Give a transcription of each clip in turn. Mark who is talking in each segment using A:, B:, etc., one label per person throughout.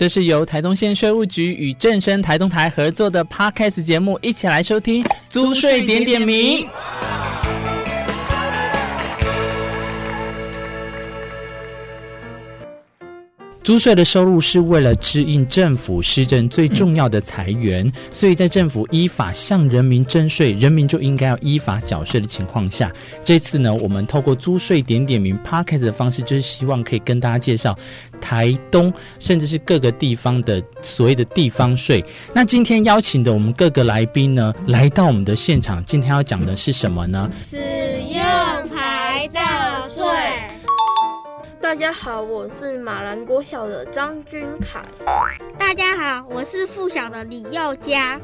A: 这是由台东县税务局与正声台东台合作的 Podcast 节目，一起来收听租税点点名。租税的收入是为了支应政府施政最重要的财源，所以在政府依法向人民征税，人民就应该要依法缴税的情况下，这次呢，我们透过租税点点名 p o c a s t 的方式，就是希望可以跟大家介绍台东甚至是各个地方的所谓的地方税。那今天邀请的我们各个来宾呢，来到我们的现场，今天要讲的是什么呢？
B: 使用牌照大家好，我是马兰国小的张君凯。
C: 大家好，我是附小的李佑佳。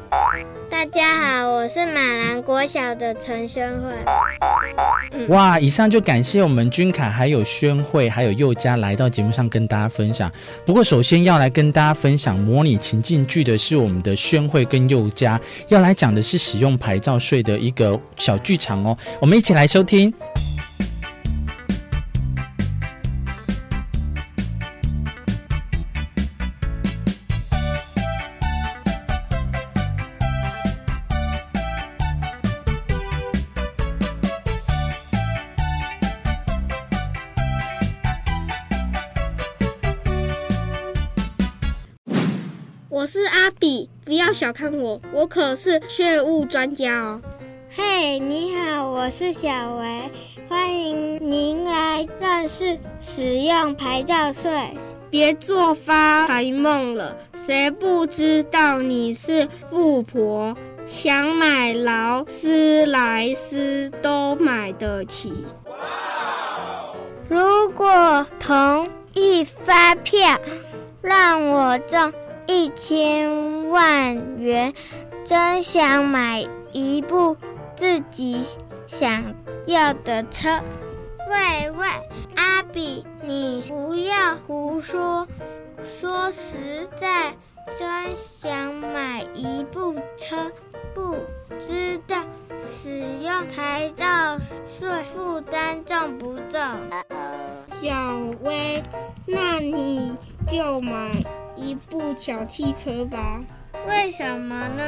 D: 大家好，我是马兰国小的陈宣慧。
A: 哇，以上就感谢我们君凯、还有宣慧、还有佑佳来到节目上跟大家分享。不过，首先要来跟大家分享模拟情境剧的是我们的宣慧跟佑佳，要来讲的是使用牌照税的一个小剧场哦。我们一起来收听。
C: 是阿比，不要小看我，我可是税务专家哦。
D: 嘿，你好，我是小维，欢迎您来认识使用牌照税。
C: 别做发财梦了，谁不知道你是富婆，想买劳斯莱斯都买得起。
D: 如果同意发票，让我中。一千万元，真想买一部自己想要的车。喂喂，阿比，你不要胡说。说实在，真想买一部车，不知道使用牌照税负担重不重？
C: 小薇，那你就买。一部小汽车吧？
D: 为什么呢？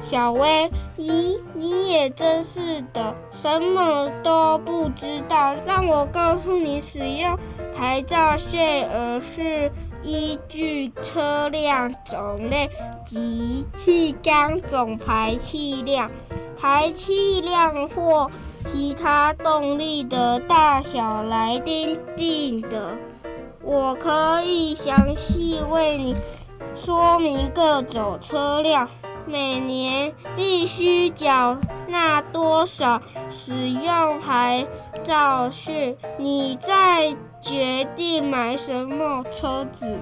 C: 小薇，咦，你也真是的，什么都不知道。让我告诉你，使用牌照税额是依据车辆种类及气缸总排气量、排气量或其他动力的大小来定定的。我可以详细为你说明各种车辆每年必须缴纳多少使用牌照税，你再决定买什么车子。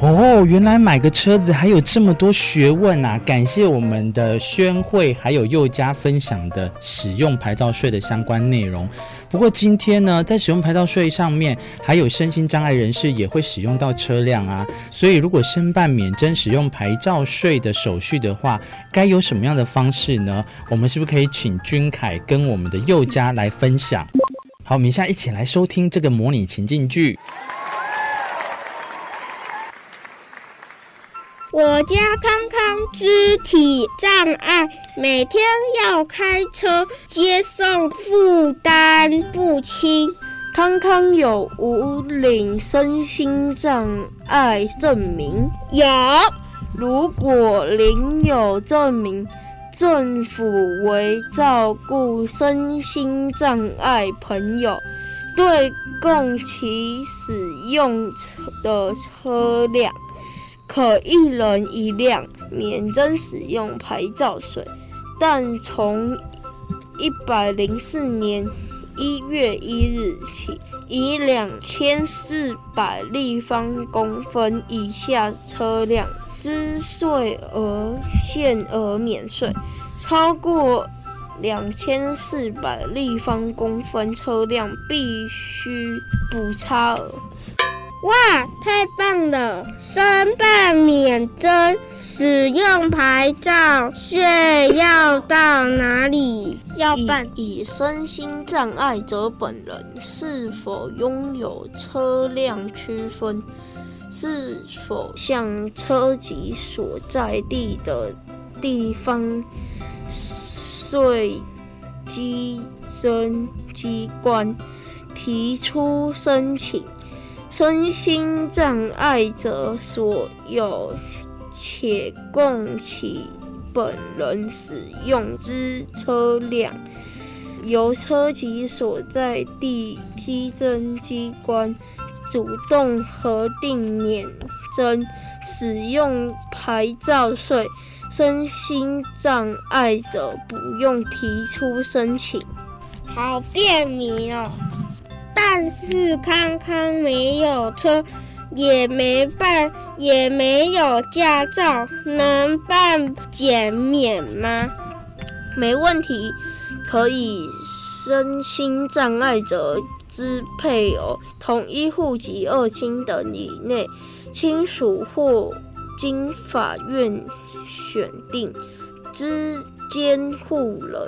A: 哦，原来买个车子还有这么多学问啊！感谢我们的宣慧还有佑家分享的使用牌照税的相关内容。不过今天呢，在使用牌照税上面，还有身心障碍人士也会使用到车辆啊。所以如果申办免征使用牌照税的手续的话，该有什么样的方式呢？我们是不是可以请君凯跟我们的佑家来分享？好，我们现在一起来收听这个模拟情境剧。
C: 我家康康肢体障碍，每天要开车接送，负担不轻。
B: 康康有无领身心障碍证明？
C: 有。
B: 如果领有证明，政府为照顾身心障碍朋友，对供其使用的车辆。可一人一辆免征使用牌照税，但从一百零四年一月一日起，以两千四百立方公分以下车辆之税额限额免税，超过两千四百立方公分车辆必须补差额。
C: 哇，太棒了！申办免征使用牌照税要到哪里要办？
B: 以身心障碍者本人是否拥有车辆区分，是否向车籍所在地的地方税稽征机关提出申请？身心障碍者所有且供其本人使用之车辆，由车籍所在地稽征机关主动核定免征使用牌照税。身心障碍者不用提出申请，
C: 好便民哦。但是康康没有车，也没办，也没有驾照，能办减免吗？
B: 没问题，可以身心障碍者之配偶、同一户籍二亲等以内亲属或经法院选定之监护人。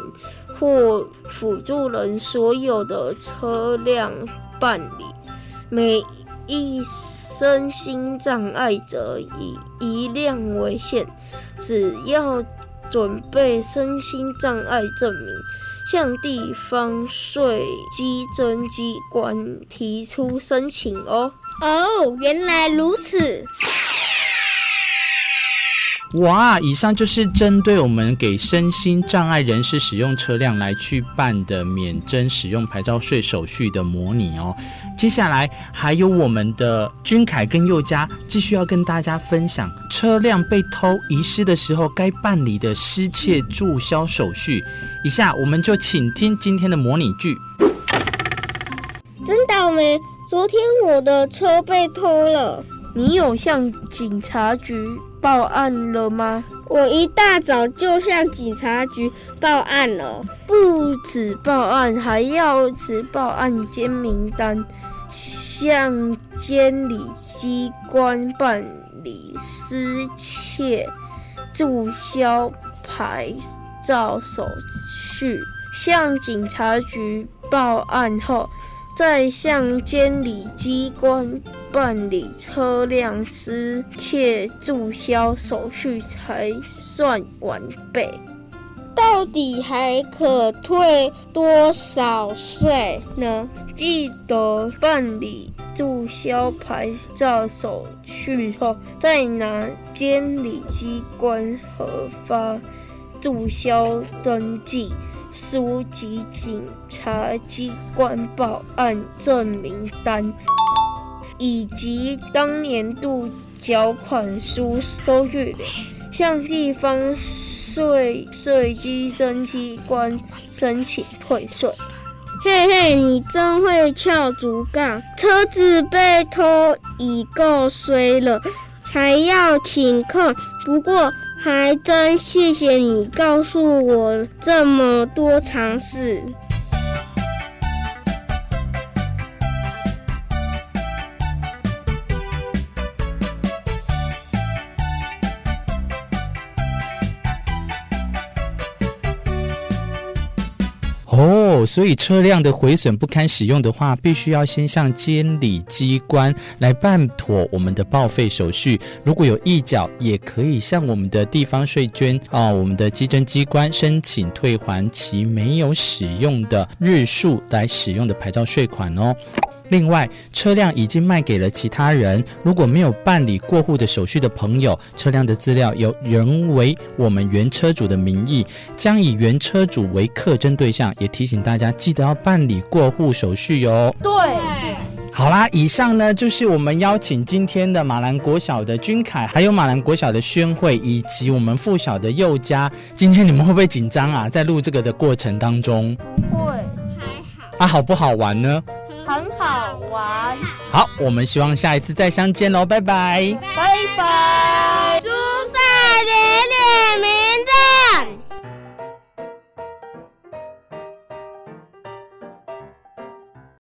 B: 或辅助人所有的车辆办理，每一身心障碍者以一辆为限。只要准备身心障碍证明，向地方税稽征机关提出申请哦。
C: 哦，原来如此。
A: 哇，以上就是针对我们给身心障碍人士使用车辆来去办的免征使用牌照税手续的模拟哦。接下来还有我们的君凯跟佑佳继续要跟大家分享车辆被偷遗失的时候该办理的失窃注销手续。以下我们就请听今天的模拟句。
C: 真倒霉，昨天我的车被偷了。
B: 你有向警察局报案了吗？
C: 我一大早就向警察局报案了。
B: 不止报案，还要持报案监名单，向监理机关办理失窃注销牌照手续。向警察局报案后。再向监理机关办理车辆失窃注销手续才算完备。
C: 到底还可退多少税呢？
B: 记得办理注销牌照手续后，再拿监理机关核发注销登记。书及警察机关报案证明单，以及当年度缴款书收据的，向地方税税稽征机关申请退税。
C: 嘿嘿，你真会撬竹杠！车子被偷已够衰了，还要请客。不过。还真谢谢你告诉我这么多常识。
A: 所以车辆的毁损不堪使用的话，必须要先向监理机关来办妥我们的报废手续。如果有异缴，也可以向我们的地方税捐啊，我们的稽征机关申请退还其没有使用的日数来使用的牌照税款哦。另外，车辆已经卖给了其他人，如果没有办理过户的手续的朋友，车辆的资料由人为我们原车主的名义，将以原车主为课征对象。也提醒大家，记得要办理过户手续哟。
B: 对，
A: 好啦，以上呢就是我们邀请今天的马兰国小的君凯，还有马兰国小的宣慧，以及我们附小的佑佳。今天你们会不会紧张啊？在录这个的过程当中，
B: 不会，
C: 还好。
A: 啊，好不好玩呢？
B: 玩。
A: 好，我们希望下一次再相见喽，拜拜，
B: 拜拜。
C: 祝赛连连